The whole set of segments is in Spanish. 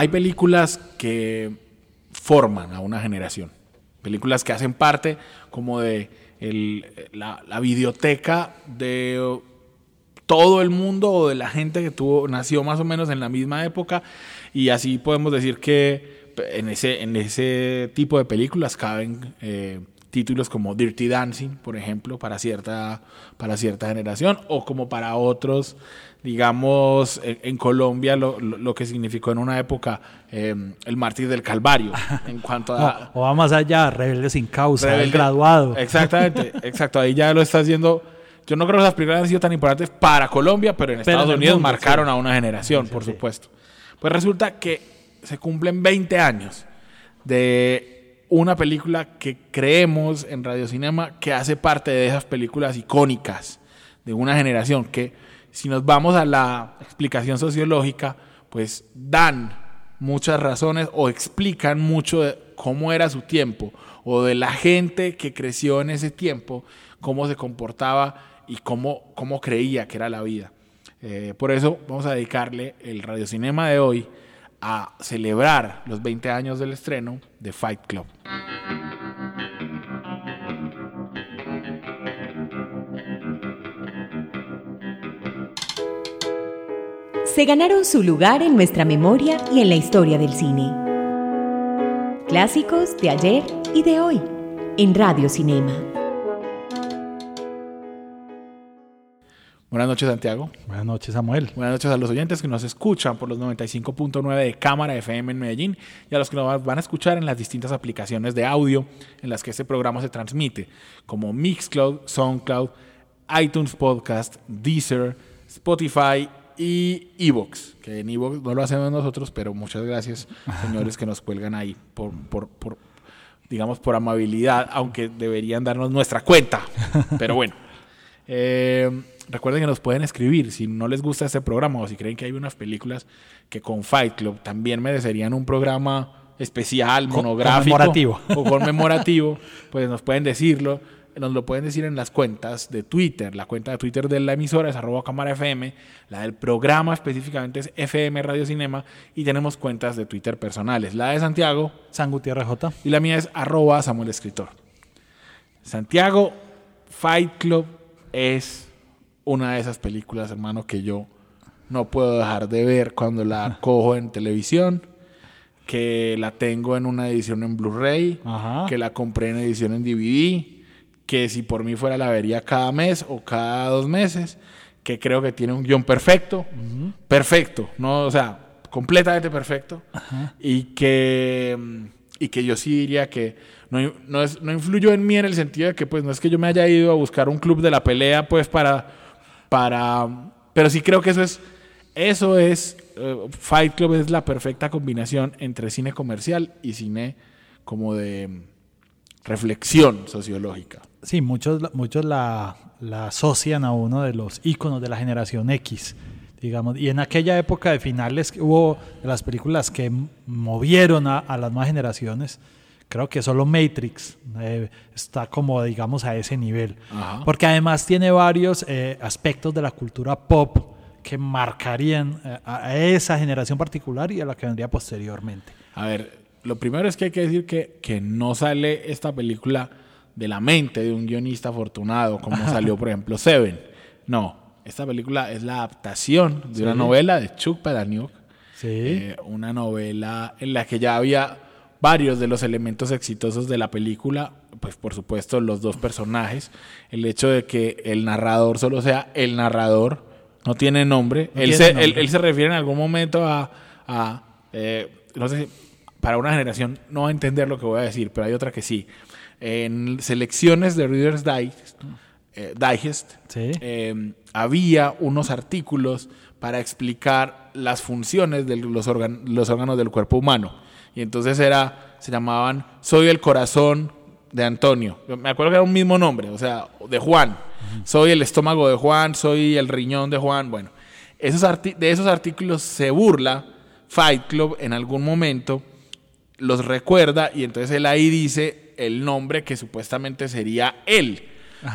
Hay películas que forman a una generación. Películas que hacen parte como de la, videoteca de todo el mundo o de la gente que tuvo, nació más o menos en la misma época. Y así podemos decir que en ese, en ese tipo de películas caben eh, títulos como Dirty Dancing, por ejemplo, para cierta, para cierta generación, o como para otros digamos, en, Colombia lo, lo, que significó en una época eh, el mártir del Calvario, en cuanto a... o va más allá, rebelde sin causa, el graduado. Exactamente, exacto, ahí ya lo está haciendo... Yo no creo que esas películas han sido tan importantes para Colombia, pero en Estados Unidos marcaron a una generación, por supuesto. Pues resulta que se cumplen 20 años de una película que creemos en Radio Cinema que hace parte de esas películas icónicas de una generación que si nos vamos a la explicación sociológica, pues dan muchas razones o explican mucho de cómo era su tiempo o de la gente que creció en ese tiempo, cómo se comportaba y cómo, cómo creía que era la vida. Eh, por eso vamos a dedicarle el radiocinema de hoy a celebrar los 20 años del estreno de Fight Club. se ganaron su lugar en nuestra memoria y en la historia del cine. Clásicos de ayer y de hoy, en Radio Cinema. Buenas noches, Santiago. Buenas noches, Samuel. Buenas noches a los oyentes que nos escuchan por los 95.9 de Cámara FM en Medellín y a los que nos van a escuchar en las distintas aplicaciones de audio en las que este programa se transmite, como Mixcloud, Soundcloud, iTunes Podcast, Deezer, Spotify y Evox, que en Evox no lo hacemos nosotros, pero muchas gracias, señores, que nos cuelgan ahí por, por, digamos, por amabilidad, aunque deberían darnos nuestra cuenta. Pero bueno. Eh, recuerden que nos pueden escribir si no les gusta este programa o si creen que hay unas películas que con Fight Club también merecerían un programa especial, monográfico conmemorativo. o conmemorativo, pues nos pueden decirlo nos lo pueden decir en las cuentas de Twitter. La cuenta de Twitter de la emisora es arroba cámara FM, la del programa específicamente es FM Radio Cinema y tenemos cuentas de Twitter personales. La de Santiago, San Gutiérrez J. Y la mía es arroba Samuel Escritor. Santiago, Fight Club es una de esas películas, hermano, que yo no puedo dejar de ver cuando la cojo en televisión que la tengo en una edición en Blu-ray, que la compré en edición en DVD, que si por mí fuera la vería cada mes o cada dos meses, que creo que tiene un guion perfecto, perfecto, no, o sea, completamente perfecto, y que y que yo sí diría que no, no, es, no influyó en mí en el sentido de que pues no es que yo me haya ido a buscar un club de la pelea pues para para pero sí creo que eso es eso es eh, Fight Club es la perfecta combinación entre cine comercial y cine como de reflexión sociológica. Sí, muchos, muchos la, asocian a uno de los íconos de la generación X, digamos. Y en aquella época de finales hubo las películas que movieron a, las nuevas generaciones. Creo que solo Matrix eh, está como, digamos, a ese nivel. Porque además tiene varios eh, aspectos de la cultura pop que marcarían eh, a esa generación particular y a la que vendría posteriormente. A ver, lo primero es que hay que decir que, que no sale esta película de la mente de un guionista afortunado, como salió, por ejemplo, Seven. No, esta película es la adaptación de una novela de Chuck Palahniuk. Sí. Eh, una novela en la que ya había varios de los elementos exitosos de la película, pues por supuesto los dos personajes, el hecho de que el narrador solo sea el narrador, no tiene nombre, él, se, Él, se refiere en algún momento a, eh, no sé, para una generación no va a entender lo que voy a decir, pero hay otra que sí. en selecciones de Reader's Digest, eh, Digest Sí. eh, había unos artículos para explicar las funciones de los, órgan- los órganos del cuerpo humano. Y entonces era, se llamaban Soy el corazón de Antonio. Me acuerdo que era un mismo nombre, o sea, de Juan. Soy el estómago de Juan, soy el riñón de Juan. Bueno, esos de esos artículos se burla Fight Club en algún momento, los recuerda y entonces él ahí dice el nombre que supuestamente sería él.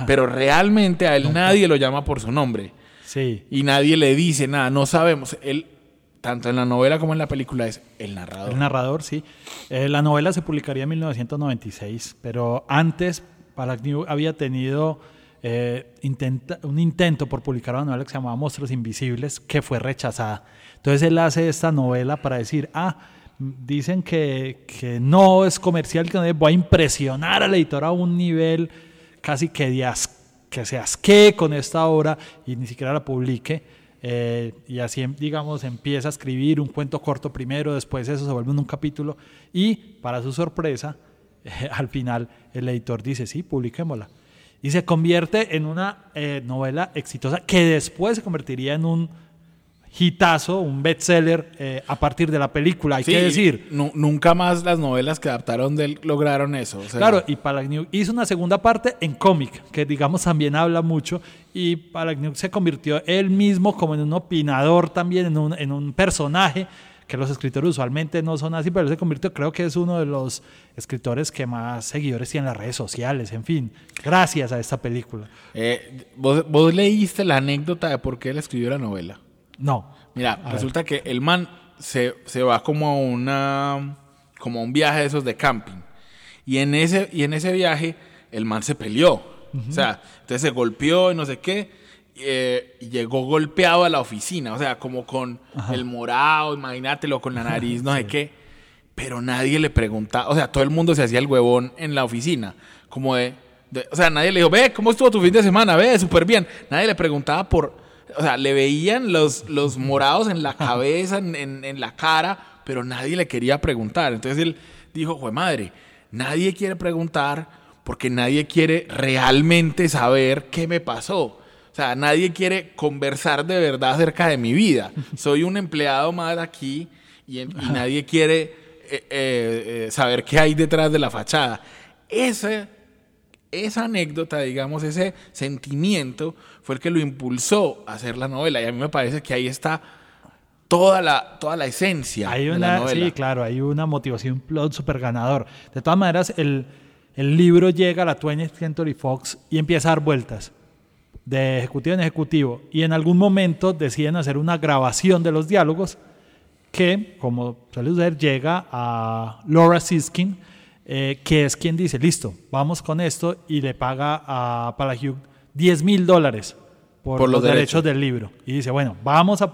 Pero realmente a él nadie lo llama por su nombre Sí. y nadie le dice nada, no sabemos. Él, tanto en la novela como en la película, es el narrador. El narrador, sí. Eh, la novela se publicaría en 1996, pero antes Palahniuk había tenido eh, intenta- un intento por publicar una novela que se llamaba Monstruos Invisibles, que fue rechazada. Entonces él hace esta novela para decir, ah, dicen que, que no es comercial, que no voy a impresionar al editor a un nivel casi que, de as- que se asquee con esta obra y ni siquiera la publique. Eh, y así, em- digamos, empieza a escribir un cuento corto primero, después eso se vuelve en un capítulo y, para su sorpresa, al final el editor dice, sí, publiquémosla. Y se convierte en una eh, novela exitosa que después se convertiría en un hitazo, un bestseller eh, a partir de la película, hay Sí, que decir. nu- nunca más las novelas que adaptaron de él lograron eso. o sea, Claro, y Palahniuk hizo una segunda parte en cómic, que digamos también habla mucho, y Palahniuk se convirtió él mismo como en un opinador también, en un, en un personaje, que los escritores usualmente no son así, pero él se convirtió, creo que es uno de los escritores que más seguidores tiene en las redes sociales, en fin, gracias a esta película. eh, ¿vos, vos leíste la anécdota de por qué él escribió la novela. No, Mira, resulta que el man se, se va como a una como a un viaje de esos de camping. Y en ese, y en ese viaje el man se peleó. O sea, entonces se golpeó y no sé qué. eh, y llegó golpeado a la oficina. O sea, como con el morado, imagínatelo, con la nariz, no sé qué. Pero nadie le preguntaba. O sea, todo el mundo se hacía el huevón en la oficina. Como de. de- o sea, nadie le dijo, ve, ¿cómo estuvo tu fin de semana? Ve, súper bien. Nadie le preguntaba por. O sea, le veían los, los morados en la cabeza, en, en- en la cara, pero nadie le quería preguntar. Entonces él dijo, jue madre, nadie quiere preguntar porque nadie quiere realmente saber qué me pasó. O sea, nadie quiere conversar de verdad acerca de mi vida. Soy un empleado más aquí y, en- y nadie quiere eh, eh, eh, saber qué hay detrás de la fachada. Ese, esa anécdota, digamos, ese sentimiento fue el que lo impulsó a hacer la novela. Y a mí me parece que ahí está toda la, toda la esencia Hay de la novela. sí, claro, hay una motivación, un plot súper ganador. De todas maneras, el, el libro llega a la 20th Century Fox y empieza a dar vueltas de ejecutivo en ejecutivo. Y en algún momento deciden hacer una grabación de los diálogos que, como suele suceder, llega a Laura Siskin, eh, que es quien dice, listo, vamos con esto, y le paga a Palahniuk 10 mil dólares por, Por los, derechos derechos. del libro. Y dice, bueno, vamos a,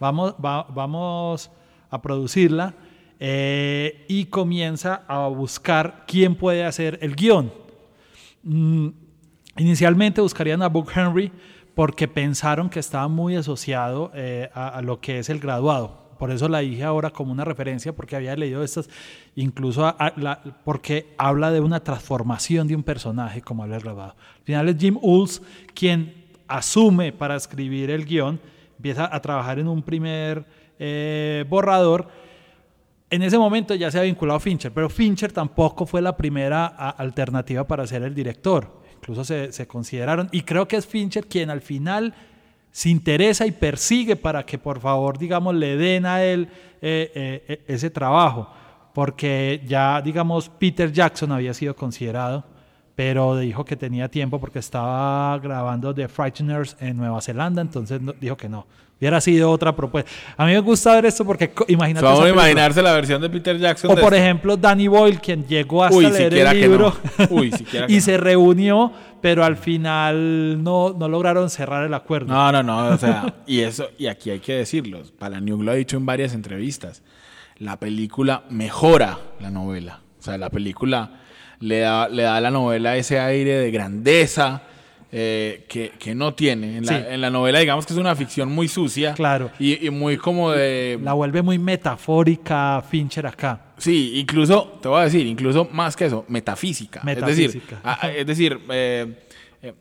vamos, va- vamos a producirla eh, y comienza a buscar quién puede hacer el guion. Mm, inicialmente buscarían a Book Henry porque pensaron que estaba muy asociado eh, a, a lo que es el graduado. Por eso la dije ahora como una referencia, porque había leído estas, incluso porque habla de una transformación de un personaje como habla el graduado. Al final es Jim Ulls quien asume para escribir el guion, empieza a trabajar en un primer eh, borrador. En ese momento ya se ha vinculado Fincher, pero Fincher tampoco fue la primera a- alternativa para ser el director. Incluso se consideraron, y creo que es Fincher quien al final se interesa y persigue para que por favor, digamos, le den a él eh, eh, eh, ese trabajo, porque ya, digamos, Peter Jackson había sido considerado, pero dijo que tenía tiempo porque estaba grabando The Frighteners en Nueva Zelanda, entonces no- dijo que no. Hubiera sido otra propuesta. A mí me gusta ver esto porque imagínate. Vamos a imaginarse la versión de Peter Jackson. O de por ejemplo, Danny Boyle, quien llegó hasta Uy, leer el libro no. Uy, que y no. se reunió, pero al final no, no lograron cerrar el acuerdo. No, no, no, o sea, y eso, y aquí hay que decirlo, Palahniuk lo ha dicho en varias entrevistas, la película mejora la novela, o sea, la película le da, le da a la novela ese aire de grandeza eh, que, que no tiene. En la, Sí. en la novela, digamos que es una ficción muy sucia Claro. y, y muy como de... La vuelve muy metafórica Fincher acá. Sí, incluso, te voy a decir, incluso más que eso, metafísica. Metafísica. Es decir, a- es decir eh, eh,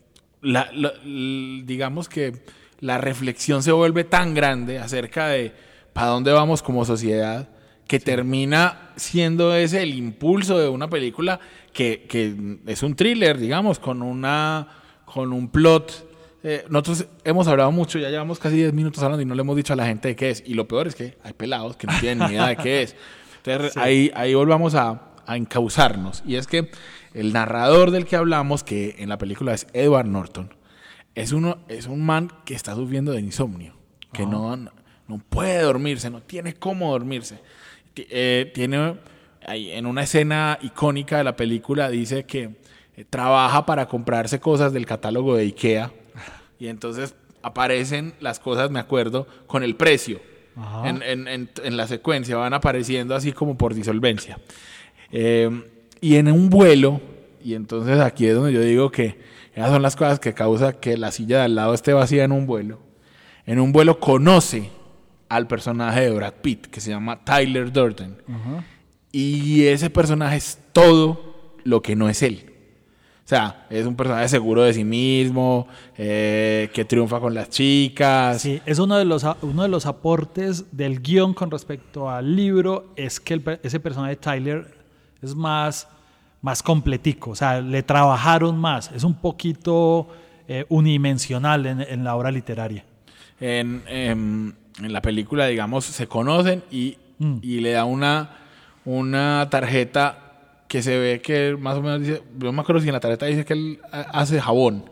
la- la- l- digamos que la reflexión se vuelve tan grande acerca de para dónde vamos como sociedad que termina siendo ese el impulso de una película que, que es un thriller, digamos, con una con un plot. Eh, nosotros hemos hablado mucho, ya llevamos casi 10 minutos hablando y no le hemos dicho a la gente de qué es. Y lo peor es que hay pelados que no tienen ni idea de qué es. Entonces ahí, ahí volvamos a, a encauzarnos. Y es que el narrador del que hablamos, que en la película es Edward Norton, es, uno, es un man que está sufriendo de insomnio, que no, no puede dormirse, no tiene cómo dormirse. Eh, tiene, en una escena icónica de la película, dice que eh, trabaja para comprarse cosas del catálogo de IKEA y entonces aparecen las cosas, me acuerdo, con el precio. Ajá. En, en- en- en la secuencia van apareciendo así como por disolvencia. Eh, y en un vuelo, y entonces aquí es donde yo digo que esas son las cosas que causa que la silla de al lado esté vacía en un vuelo. En un vuelo conoce al personaje de Brad Pitt, que se llama Tyler Durden. Y ese personaje es todo lo que no es él. O sea, es un personaje seguro de sí mismo, eh, que triunfa con las chicas. Sí, es uno de los uno de los aportes del guion con respecto al libro es que el ese personaje de Tyler es más más completico, o sea, le trabajaron más, es un poquito eh, unidimensional en, en la obra literaria. En, em, en la película, digamos, se conocen y, Mm. y le da una, una tarjeta que se ve que más o menos dice, yo no me acuerdo si en la tarjeta dice que él ha- hace jabón,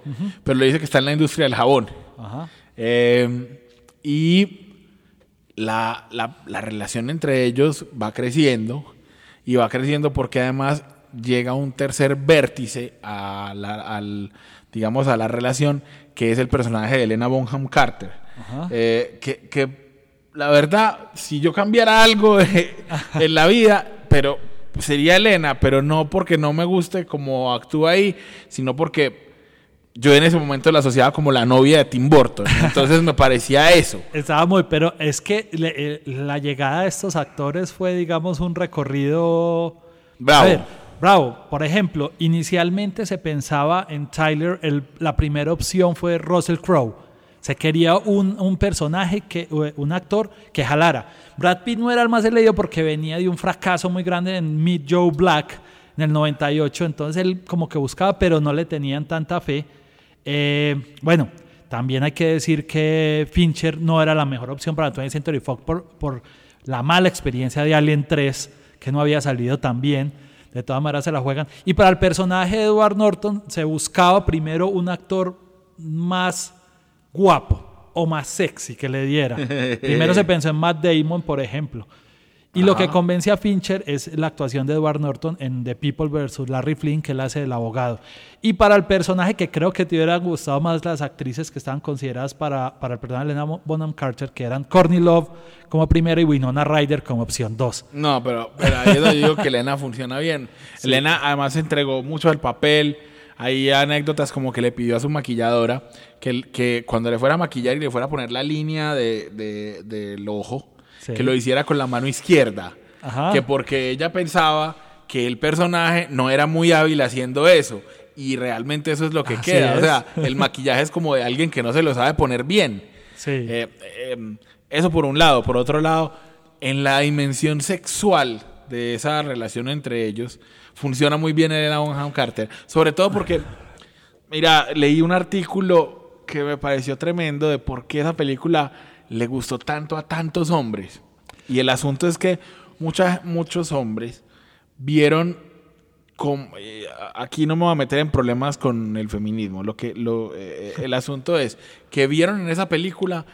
pero le dice que está en la industria del jabón. Ajá. Eh, y la, la- la relación entre ellos va creciendo y va creciendo porque además llega un tercer vértice a la, al, digamos, a la relación que es el personaje de Elena Bonham Carter. Eh, que, que la verdad, si yo cambiara algo de- en la vida, pero sería Elena, pero no porque no me guste como actúa ahí, sino porque yo en ese momento la asociaba como la novia de Tim Burton. Entonces me parecía eso. Estaba muy, pero es que le- eh, la llegada de estos actores fue, digamos, un recorrido. Bravo. A ver, bravo. Por ejemplo, inicialmente se pensaba en Tyler, el- la primera opción fue Russell Crowe. Se quería un, un personaje, que, un actor que jalara. Brad Pitt no era el más elegido porque venía de un fracaso muy grande en Meet Joe Black en el 98, entonces él como que buscaba, pero no le tenían tanta fe. Eh, bueno, también hay que decir que Fincher no era la mejor opción para 20th Century Fox por, por la mala experiencia de Alien 3, que no había salido tan bien. De todas maneras se la juegan. Y para el personaje de Edward Norton se buscaba primero un actor más guapo o más sexy que le diera. Primero se pensó en Matt Damon, por ejemplo. Y lo que convence a Fincher es la actuación de Edward Norton en The People vs. Larry Flynn, que él hace del abogado. Y para el personaje que creo que te hubieran gustado más las actrices que estaban consideradas para, para el personaje de Elena Bonham Carter, que eran Courtney Love como primera y Winona Ryder como opción 2. No, pero, pero ahí es donde digo que Elena funciona bien. Elena además entregó mucho al papel. Hay anécdotas como que le pidió a su maquilladora que, que cuando le fuera a maquillar y le fuera a poner la línea de, de- del ojo, Sí. que lo hiciera con la mano izquierda. Ajá. Que porque ella pensaba que el personaje no era muy hábil haciendo eso. Y realmente eso es lo que Así queda. O sea, el maquillaje es como de alguien que no se lo sabe poner bien. Sí. Eh, eh, eso por un lado. Por otro lado, en la dimensión sexual de esa relación entre ellos, funciona muy bien Elena Bonham Carter. Sobre todo porque, mira, leí un artículo que me pareció tremendo de por qué esa película le gustó tanto a tantos hombres. Y el asunto es que muchas, muchos hombres vieron com- eh, aquí no me voy a meter en problemas con el feminismo. Lo que, lo, eh, el asunto es que vieron en esa película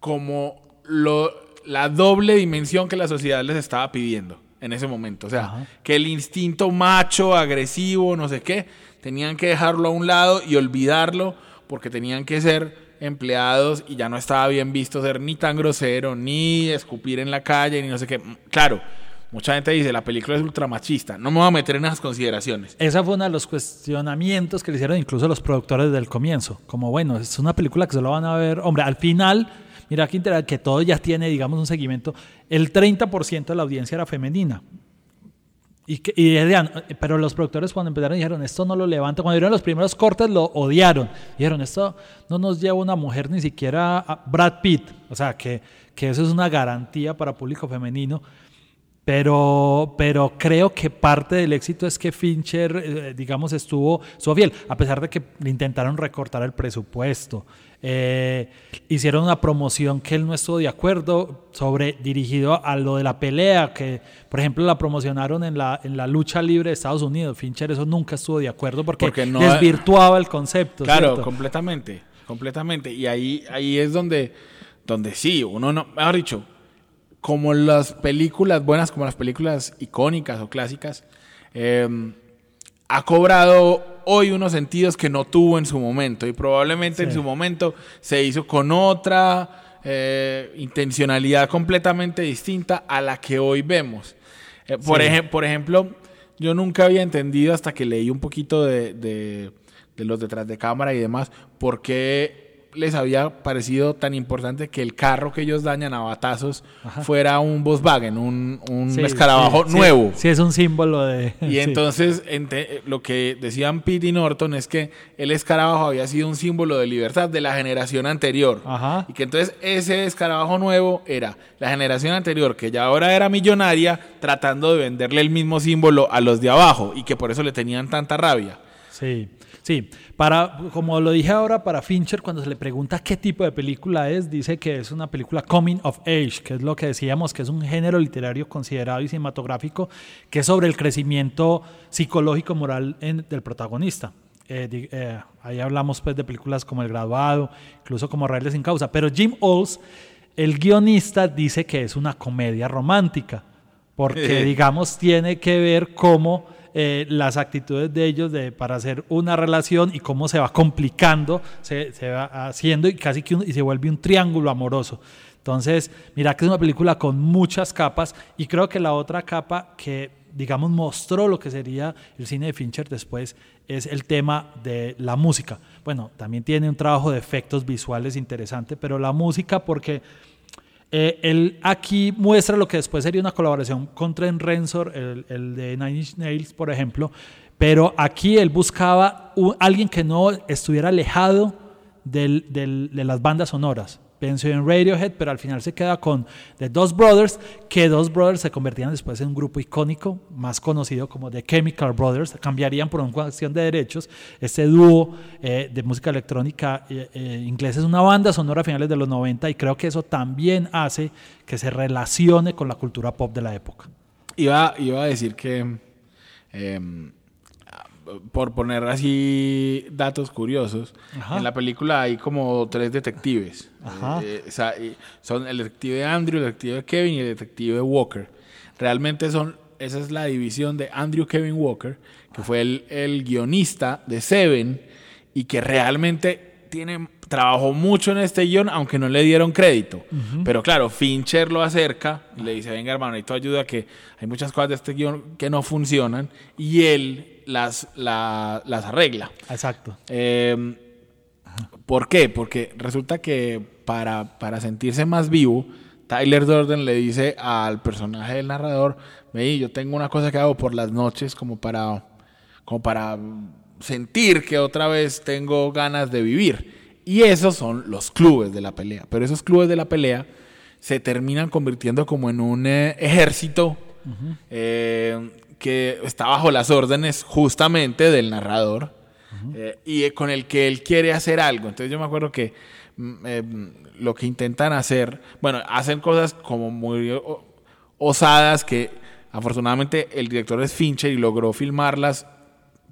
como lo, la doble dimensión que la sociedad les estaba pidiendo en ese momento. O sea, Ajá. que el instinto macho, agresivo, no sé qué, tenían que dejarlo a un lado y olvidarlo porque tenían que ser empleados y ya no estaba bien visto ser ni tan grosero, ni escupir en la calle, ni no sé qué. Claro, mucha gente dice, la película es ultramachista. No me voy a meter en esas consideraciones. Esa fue uno de los cuestionamientos que le hicieron incluso los productores del comienzo. Como, bueno, es una película que solo van a ver. Hombre, al final, mira que, que todo ya tiene, digamos, un seguimiento. El 30% de la audiencia era femenina. Y, que, y pero los productores cuando empezaron dijeron, esto no lo levanta. Cuando vieron los primeros cortes lo odiaron. Dijeron, esto no nos lleva una mujer ni siquiera a Brad Pitt. O sea, que, que eso es una garantía para público femenino. Pero, pero creo que parte del éxito es que Fincher, eh, digamos, estuvo, estuvo fiel, a pesar de que le intentaron recortar el presupuesto. Eh, hicieron una promoción que él no estuvo de acuerdo sobre dirigido a lo de la pelea, que por ejemplo la promocionaron en la, en la lucha libre de Estados Unidos. Fincher eso nunca estuvo de acuerdo porque, desvirtuaba el concepto. Claro, completamente, completamente. Y ahí, ahí es donde, donde sí, uno no, mejor dicho, como las películas buenas, como las películas icónicas o clásicas, eh, ha cobrado hoy unos sentidos que no tuvo en su momento. Y probablemente en su momento se hizo con otra eh, intencionalidad completamente distinta a la que hoy vemos. Eh, por, por ejemplo, yo nunca había entendido hasta que leí un poquito de, de, de los detrás de cámara y demás por qué les había parecido tan importante que el carro que ellos dañan a batazos fuera un Volkswagen, un, un escarabajo nuevo. Sí, es un símbolo de... Y entonces lo que decían Pete y Norton es que el escarabajo había sido un símbolo de libertad de la generación anterior. Y que entonces ese escarabajo nuevo era la generación anterior, que ya ahora era millonaria, tratando de venderle el mismo símbolo a los de abajo y que por eso le tenían tanta rabia. Sí. Sí, para, como lo dije ahora, para Fincher, cuando se le pregunta qué tipo de película es, dice que es una película coming of age, que es lo que decíamos, que es un género literario considerado y cinematográfico, que es sobre el crecimiento psicológico moral del protagonista. Eh, eh, ahí hablamos pues de películas como El Graduado, incluso como Rebeldes sin Causa, pero Jim Olds, el guionista, dice que es una comedia romántica, porque digamos tiene que ver cómo eh, las actitudes de ellos de, para hacer una relación y cómo se va complicando, se, se va haciendo y casi que y se vuelve un triángulo amoroso. Entonces, mira que es una película con muchas capas y creo que la otra capa que, digamos, mostró lo que sería el cine de Fincher después es el tema de la música. Bueno, también tiene un trabajo de efectos visuales interesante, pero la música porque eh, él aquí muestra lo que después sería una colaboración con Trent Reznor, el, de Nine Inch Nails, por ejemplo, pero aquí él buscaba alguien que no estuviera alejado de las bandas sonoras pensó en Radiohead, pero al final se queda con The Dos Brothers, que Dos Brothers se convertían después en un grupo icónico, más conocido como The Chemical Brothers, cambiarían por una cuestión de derechos. Este dúo eh, de música electrónica eh, eh, inglés es una banda sonora a finales de los 90 y creo que eso también hace que se relacione con la cultura pop de la época. Iba, iba a decir que em, por poner así datos curiosos, en la película hay como tres detectives. Eh, son el detective Andrew, el detective Kevin y el detective Walker. Realmente son, esa es la división de Andrew Kevin Walker, que fue el, el guionista de Seven y que realmente tiene trabajó mucho en este guion, aunque no le dieron crédito. Pero claro, Fincher lo acerca y le dice, venga hermano, y ayuda, que hay muchas cosas de este guion que no funcionan, y él las, las arregla. Exacto. Eh, ¿Por qué? Porque resulta que para, para sentirse más vivo, Tyler Durden le dice al personaje del narrador, ve, yo tengo una cosa que hago por las noches como para, como para sentir que otra vez tengo ganas de vivir. Y esos son los clubes de la pelea. Pero esos clubes de la pelea se terminan convirtiendo como en un eh, ejército eh, que está bajo las órdenes justamente del narrador eh, y con el que él quiere hacer algo. Entonces yo me acuerdo que mm, lo que intentan hacer, bueno, hacen cosas como muy osadas que afortunadamente el director es Fincher y logró filmarlas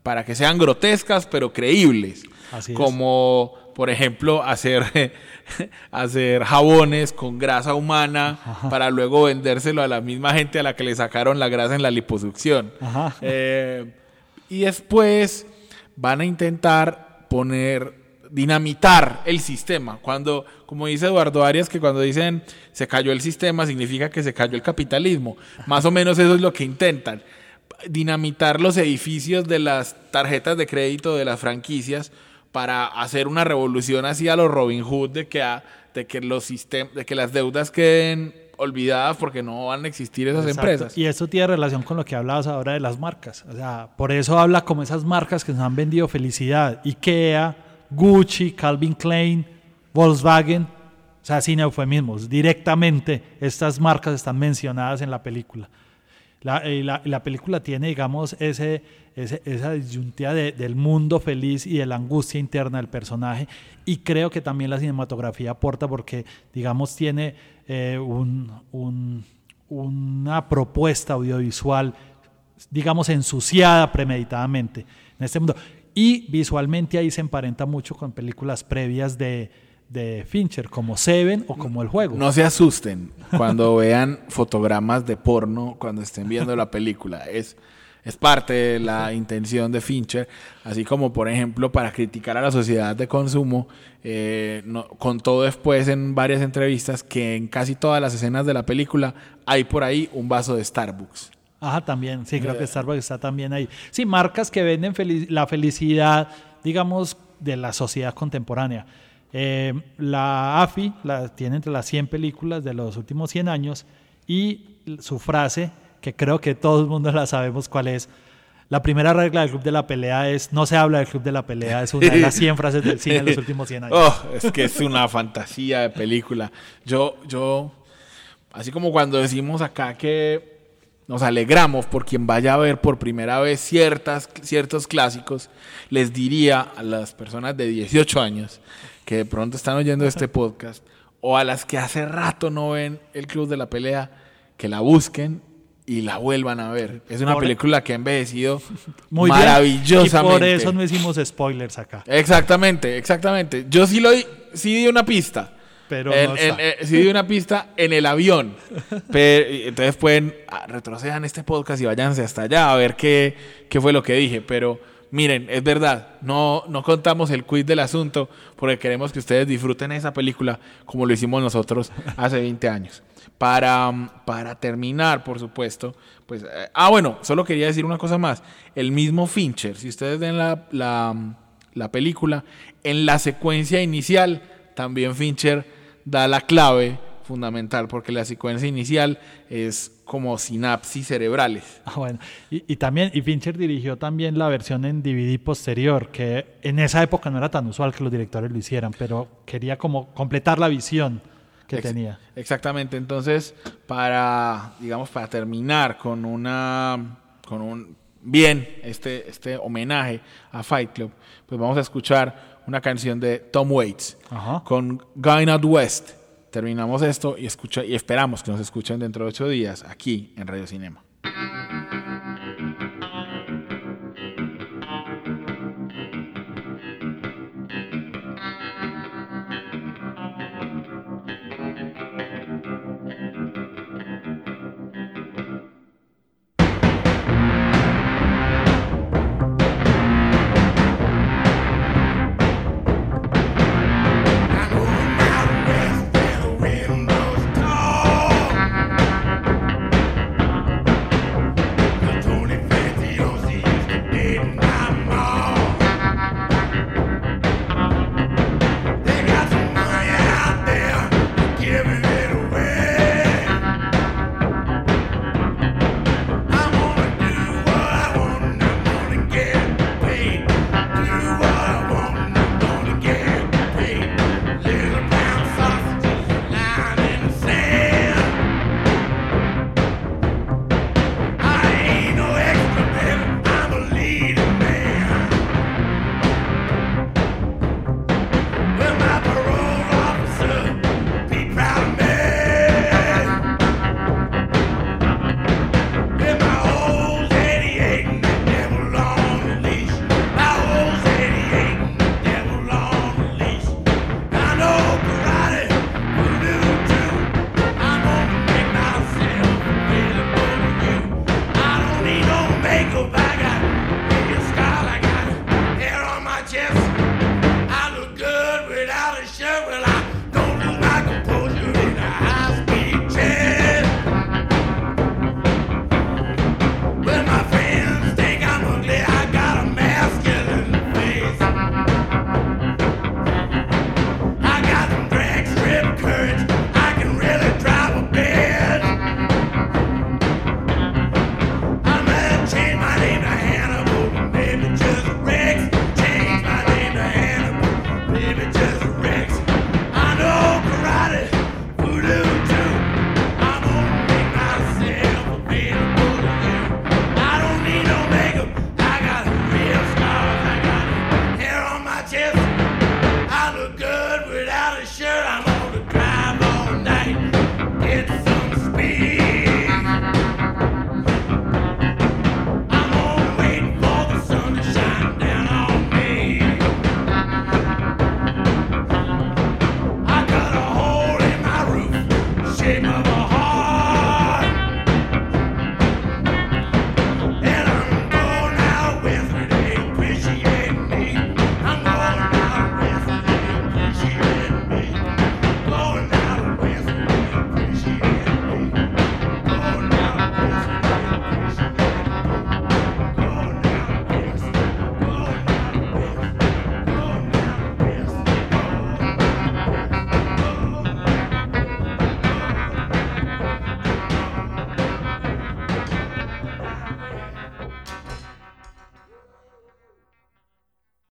para que sean grotescas pero creíbles. Así como por ejemplo, hacer, hacer jabones con grasa humana para luego vendérselo a la misma gente a la que le sacaron la grasa en la liposucción. Eh, y después van a intentar poner, dinamitar el sistema. Cuando, como dice Eduardo Arias, que cuando dicen se cayó el sistema, significa que se cayó el capitalismo. Más o menos eso es lo que intentan. Dinamitar los edificios de las tarjetas de crédito de las franquicias para hacer una revolución así a los Robin Hood de que, de que, los de que las deudas queden olvidadas porque no van a existir esas Exacto. empresas. Y esto tiene relación con lo que hablabas ahora de las marcas. O sea, por eso habla como esas marcas que nos han vendido felicidad. IKEA, Gucci, Calvin Klein, Volkswagen. O sea, sin eufemismos. Directamente estas marcas están mencionadas en la película. La, y la, la película tiene, digamos, ese, ese- esa disyuntiva de- del mundo feliz y de la angustia interna del personaje. Y creo que también la cinematografía aporta porque, digamos, tiene eh, un- un- una propuesta audiovisual, digamos, ensuciada premeditadamente en este mundo. Y visualmente ahí se emparenta mucho con películas previas de, de Fincher, como Seven o como El Juego. No se asusten cuando vean fotogramas de porno cuando estén viendo la película. Es, es parte de la intención de Fincher, así como por ejemplo para criticar a la sociedad de consumo, eh, no- contó después en varias entrevistas que en casi todas las escenas de la película hay por ahí un vaso de Starbucks. Ajá, también, sí, Eh. creo que Starbucks está también ahí. Sí, marcas que venden la felicidad, digamos, de la sociedad contemporánea. Eh, la AFI la tiene entre las 100 películas de los últimos 100 años y su frase, que creo que todo el mundo la sabemos cuál es, la primera regla del Club de la Pelea es no se habla del Club de la Pelea, es una de las 100 frases del cine de los últimos 100 años. Oh, es que es una fantasía de película. Yo, yo, así como cuando decimos acá que nos alegramos por quien vaya a ver por primera vez ciertas, ciertos clásicos, les diría a las personas de 18 años que de pronto están oyendo este podcast o a las que hace rato no ven el Club de la Pelea, que la busquen y la vuelvan a ver. Es una Por- película que ha envejecido Muy bien. maravillosamente. Y por eso no hicimos spoilers acá. Exactamente, exactamente. Yo sí lo sí di una pista. Pero En- no en- eh, sí di una pista en el avión. Pero, entonces pueden ah, retrocedan este podcast y váyanse hasta allá a ver qué, qué fue lo que dije. Pero miren, es verdad, no, no contamos el quiz del asunto porque queremos que ustedes disfruten esa película como lo hicimos nosotros hace 20 años. Para, mm, para terminar, por supuesto, pues... eh, ah, bueno, solo quería decir una cosa más. El mismo Fincher, si ustedes ven la, la, la película, en la secuencia inicial también Fincher da la clave fundamental, porque la secuencia inicial es como sinapsis cerebrales. Ah, bueno. Y, y también, y Fincher dirigió también la versión en DVD posterior, que en esa época no era tan usual que los directores lo hicieran, pero quería como completar la visión que Ex- tenía. Exactamente. Entonces, para, digamos, para terminar con una, con un bien este, este homenaje a Fight Club, pues vamos a escuchar una canción de Tom Waits Ajá. con Guy Not West. Terminamos esto y escucha y esperamos que nos escuchen dentro de ocho días aquí en Radio Cinema.